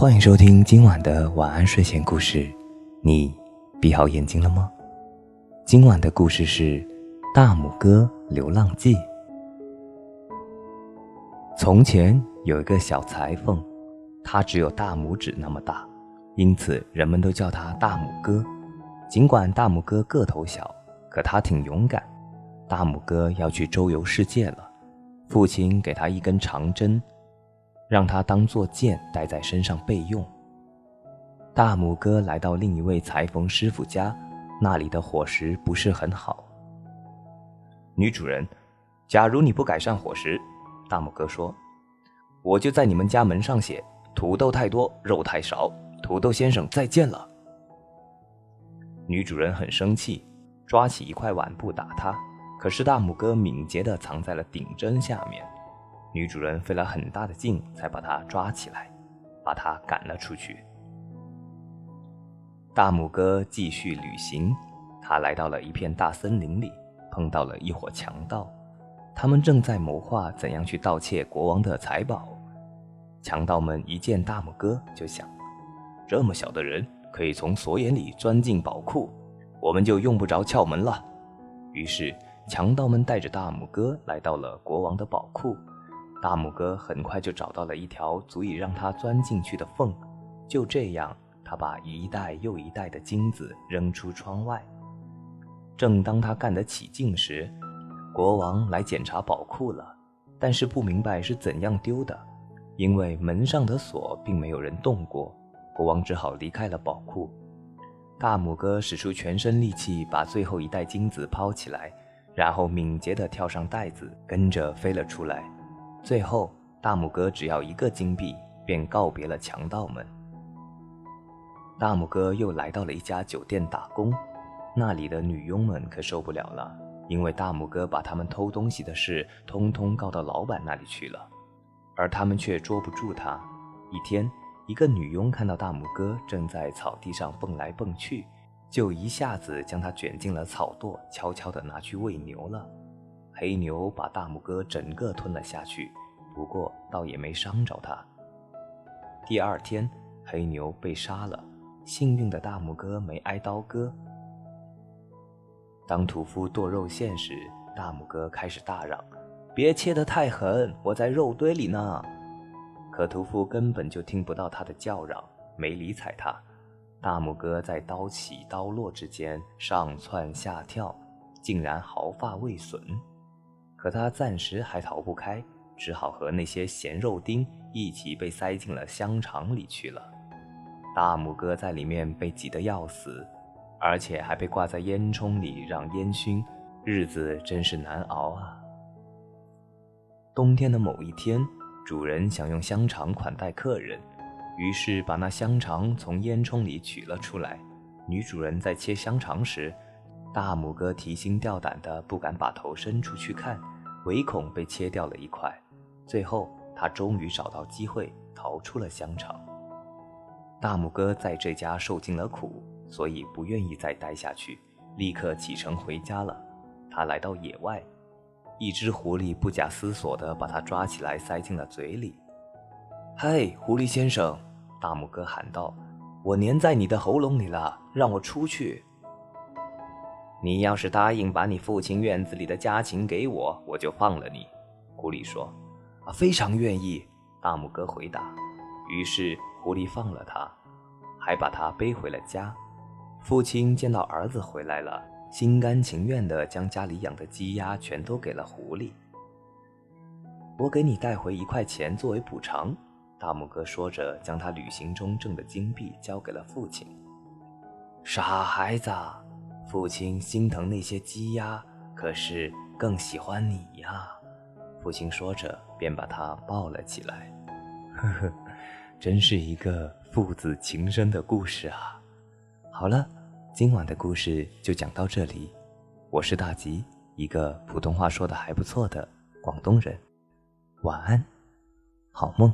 欢迎收听今晚的晚安睡前故事。你闭好眼睛了吗？今晚的故事是《大拇哥流浪记》。从前有一个小裁缝，他只有大拇指那么大，因此人们都叫他大拇哥。尽管大拇哥个头小，可他挺勇敢。大拇哥要去周游世界了，父亲给他一根长针。让他当做剑带在身上备用。大拇哥来到另一位裁缝师傅家，那里的伙食不是很好。女主人，假如你不改善伙食，大拇哥说，我就在你们家门上写：土豆太多，肉太少。土豆先生再见了。女主人很生气，抓起一块碗布打他，可是大拇哥敏捷地藏在了顶针下面。女主人费了很大的劲才把他抓起来，把他赶了出去。大拇哥继续旅行，他来到了一片大森林里，碰到了一伙强盗，他们正在谋划怎样去盗窃国王的财宝。强盗们一见大拇哥就想：这么小的人可以从锁眼里钻进宝库，我们就用不着撬门了。于是，强盗们带着大拇哥来到了国王的宝库。大拇哥很快就找到了一条足以让他钻进去的缝，就这样，他把一袋又一袋的金子扔出窗外。正当他干得起劲时，国王来检查宝库了，但是不明白是怎样丢的，因为门上的锁并没有人动过。国王只好离开了宝库。大拇哥使出全身力气把最后一袋金子抛起来，然后敏捷地跳上袋子，跟着飞了出来。最后，大拇哥只要一个金币，便告别了强盗们。大拇哥又来到了一家酒店打工，那里的女佣们可受不了了，因为大拇哥把他们偷东西的事通通告到老板那里去了，而他们却捉不住他。一天，一个女佣看到大拇哥正在草地上蹦来蹦去，就一下子将他卷进了草垛，悄悄地拿去喂牛了。黑牛把大拇哥整个吞了下去，不过倒也没伤着他。第二天，黑牛被杀了，幸运的大拇哥没挨刀割。当屠夫剁肉馅时，大拇哥开始大嚷：“别切得太狠，我在肉堆里呢！”可屠夫根本就听不到他的叫嚷，没理睬他。大拇哥在刀起刀落之间上蹿下跳，竟然毫发未损。可他暂时还逃不开，只好和那些咸肉丁一起被塞进了香肠里去了。大拇哥在里面被挤得要死，而且还被挂在烟囱里让烟熏，日子真是难熬啊。冬天的某一天，主人想用香肠款待客人，于是把那香肠从烟囱里取了出来。女主人在切香肠时，大拇哥提心吊胆的不敢把头伸出去看。唯恐被切掉了一块，最后他终于找到机会逃出了香肠。大拇哥在这家受尽了苦，所以不愿意再待下去，立刻启程回家了。他来到野外，一只狐狸不假思索地把他抓起来塞进了嘴里。“嘿，狐狸先生！”大拇哥喊道，“我粘在你的喉咙里了，让我出去。”你要是答应把你父亲院子里的家禽给我，我就放了你。”狐狸说。“啊，非常愿意。”大拇哥回答。于是狐狸放了他，还把他背回了家。父亲见到儿子回来了，心甘情愿地将家里养的鸡鸭全都给了狐狸。“我给你带回一块钱作为补偿。”大拇哥说着，将他旅行中挣的金币交给了父亲。“傻孩子！”父亲心疼那些鸡鸭，可是更喜欢你呀。父亲说着，便把他抱了起来。呵呵，真是一个父子情深的故事啊！好了，今晚的故事就讲到这里。我是大吉，一个普通话说的还不错的广东人。晚安，好梦。